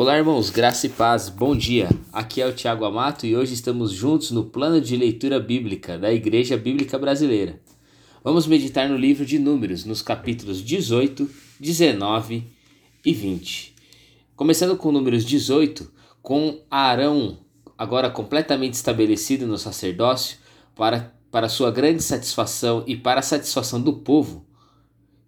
Olá, irmãos, graça e paz, bom dia. Aqui é o Tiago Amato e hoje estamos juntos no plano de leitura bíblica da Igreja Bíblica Brasileira. Vamos meditar no livro de Números, nos capítulos 18, 19 e 20. Começando com Números 18, com Arão agora completamente estabelecido no sacerdócio, para, para sua grande satisfação e para a satisfação do povo,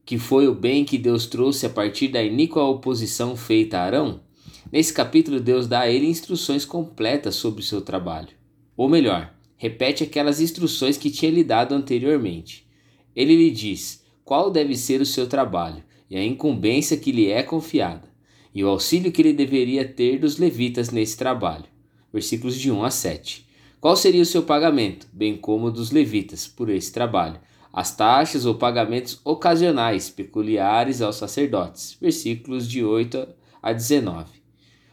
que foi o bem que Deus trouxe a partir da iníqua oposição feita a Arão Nesse capítulo, Deus dá a ele instruções completas sobre o seu trabalho. Ou melhor, repete aquelas instruções que tinha lhe dado anteriormente. Ele lhe diz qual deve ser o seu trabalho e a incumbência que lhe é confiada, e o auxílio que ele deveria ter dos levitas nesse trabalho. Versículos de 1 a 7. Qual seria o seu pagamento, bem como dos levitas, por esse trabalho? As taxas ou pagamentos ocasionais peculiares aos sacerdotes. Versículos de 8 a 19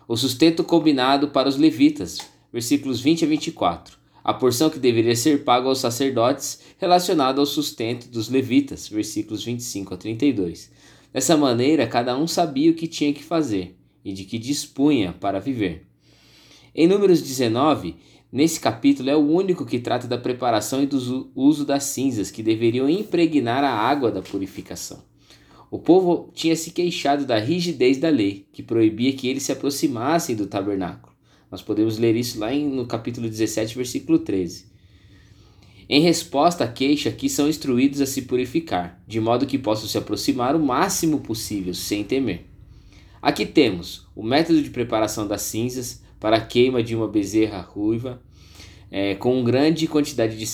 o sustento combinado para os levitas, versículos 20 a 24, a porção que deveria ser paga aos sacerdotes relacionada ao sustento dos levitas, versículos 25 a 32. Dessa maneira, cada um sabia o que tinha que fazer e de que dispunha para viver. Em Números 19, nesse capítulo é o único que trata da preparação e do uso das cinzas que deveriam impregnar a água da purificação. O povo tinha se queixado da rigidez da lei, que proibia que eles se aproximassem do tabernáculo. Nós podemos ler isso lá no capítulo 17, versículo 13. Em resposta à queixa, aqui são instruídos a se purificar, de modo que possam se aproximar o máximo possível, sem temer. Aqui temos o método de preparação das cinzas para a queima de uma bezerra ruiva, é, com grande quantidade de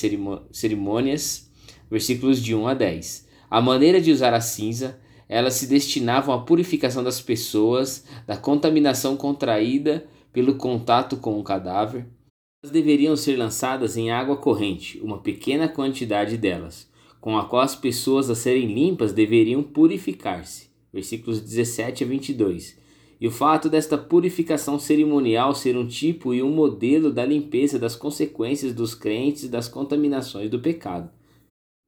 cerimônias, versículos de 1 a 10. A maneira de usar a cinza elas se destinavam à purificação das pessoas da contaminação contraída pelo contato com o cadáver. Elas deveriam ser lançadas em água corrente, uma pequena quantidade delas, com a qual as pessoas a serem limpas deveriam purificar-se. Versículos 17 a 22. E o fato desta purificação cerimonial ser um tipo e um modelo da limpeza das consequências dos crentes das contaminações do pecado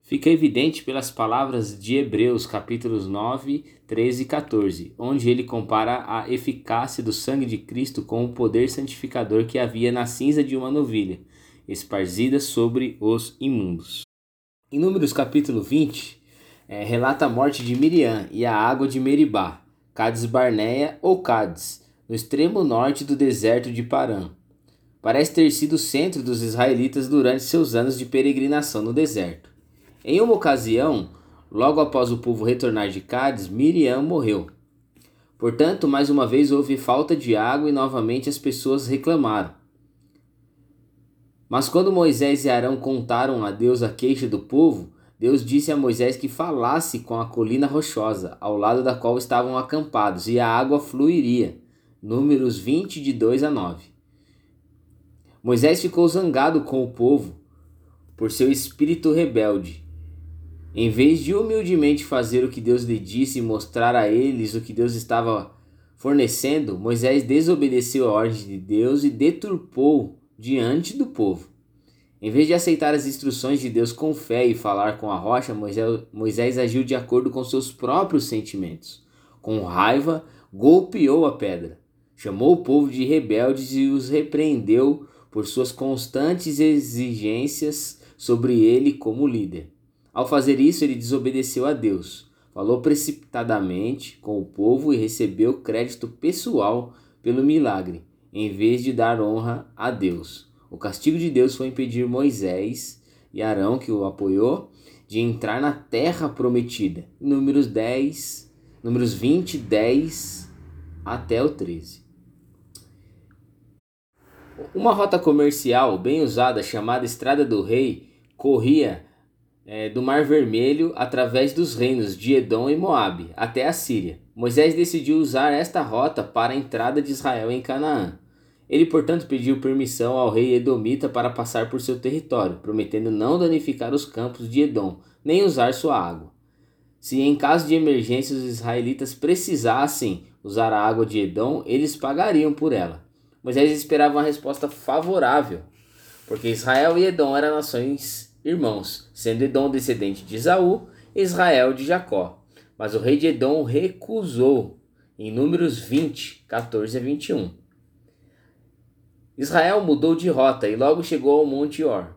fica evidente pelas palavras de Hebreus capítulos 9, 13 e 14, onde ele compara a eficácia do sangue de Cristo com o poder santificador que havia na cinza de uma novilha, esparzida sobre os imundos. Em Números capítulo 20, é, relata a morte de Miriam e a água de Meribá, Cades Barneia ou Cades, no extremo norte do deserto de Parã. Parece ter sido o centro dos israelitas durante seus anos de peregrinação no deserto. Em uma ocasião, logo após o povo retornar de Cádiz, Miriam morreu. Portanto, mais uma vez houve falta de água e novamente as pessoas reclamaram. Mas quando Moisés e Arão contaram a Deus a queixa do povo, Deus disse a Moisés que falasse com a colina rochosa, ao lado da qual estavam acampados, e a água fluiria. Números 20, de 2 a 9. Moisés ficou zangado com o povo por seu espírito rebelde em vez de humildemente fazer o que Deus lhe disse e mostrar a eles o que Deus estava fornecendo, Moisés desobedeceu a ordem de Deus e deturpou diante do povo. Em vez de aceitar as instruções de Deus com fé e falar com a rocha, Moisés, Moisés agiu de acordo com seus próprios sentimentos. Com raiva, golpeou a pedra, chamou o povo de rebeldes e os repreendeu por suas constantes exigências sobre ele como líder. Ao fazer isso, ele desobedeceu a Deus, falou precipitadamente com o povo e recebeu crédito pessoal pelo milagre, em vez de dar honra a Deus. O castigo de Deus foi impedir Moisés e Arão, que o apoiou, de entrar na terra prometida. Números 10, números 20, 10 até o 13. Uma rota comercial bem usada chamada Estrada do Rei corria é, do Mar Vermelho através dos reinos de Edom e Moabe até a Síria. Moisés decidiu usar esta rota para a entrada de Israel em Canaã. Ele, portanto, pediu permissão ao rei Edomita para passar por seu território, prometendo não danificar os campos de Edom, nem usar sua água. Se em caso de emergência os israelitas precisassem usar a água de Edom, eles pagariam por ela. Moisés esperava uma resposta favorável, porque Israel e Edom eram nações irmãos, sendo Edom descendente de Esaú, Israel de Jacó. Mas o rei de Edom recusou em Números 20, 14 a 21. Israel mudou de rota e logo chegou ao Monte Or,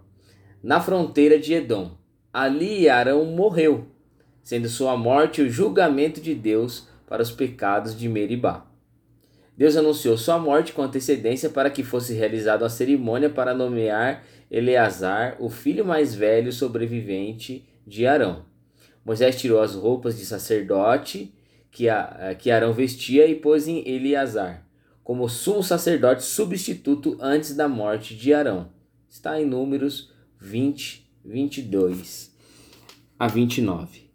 na fronteira de Edom. Ali Arão morreu, sendo sua morte o julgamento de Deus para os pecados de Meribá. Deus anunciou sua morte com antecedência para que fosse realizada a cerimônia para nomear Eleazar, o filho mais velho sobrevivente de Arão. Moisés tirou as roupas de sacerdote que, a, que Arão vestia e pôs em Eleazar, como sumo sacerdote substituto antes da morte de Arão. Está em Números 20, 22 a 29.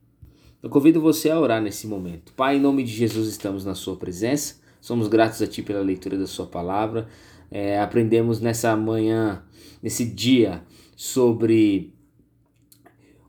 Eu convido você a orar nesse momento. Pai, em nome de Jesus, estamos na Sua presença. Somos gratos a Ti pela leitura da Sua palavra. É, aprendemos nessa manhã, nesse dia, sobre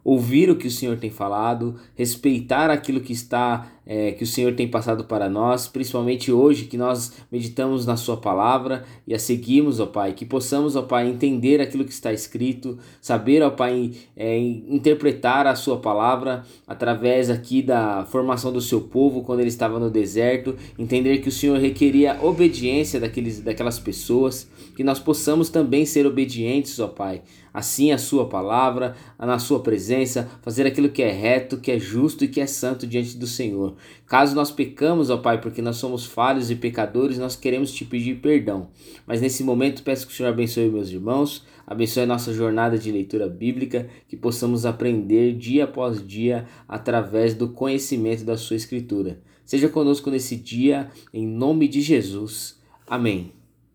ouvir o que o Senhor tem falado, respeitar aquilo que está é, que o Senhor tem passado para nós, principalmente hoje que nós meditamos na Sua palavra e a seguimos, ó Pai, que possamos, ó Pai, entender aquilo que está escrito, saber, ó Pai, é, interpretar a Sua palavra através aqui da formação do Seu povo quando ele estava no deserto, entender que o Senhor requeria obediência daqueles, daquelas pessoas, que nós possamos também ser obedientes, ó Pai, assim a Sua palavra, na Sua presença, fazer aquilo que é reto, que é justo e que é santo diante do Senhor. Caso nós pecamos, ó Pai, porque nós somos falhos e pecadores, nós queremos te pedir perdão. Mas nesse momento peço que o Senhor abençoe meus irmãos, abençoe a nossa jornada de leitura bíblica, que possamos aprender dia após dia através do conhecimento da Sua Escritura. Seja conosco nesse dia, em nome de Jesus. Amém.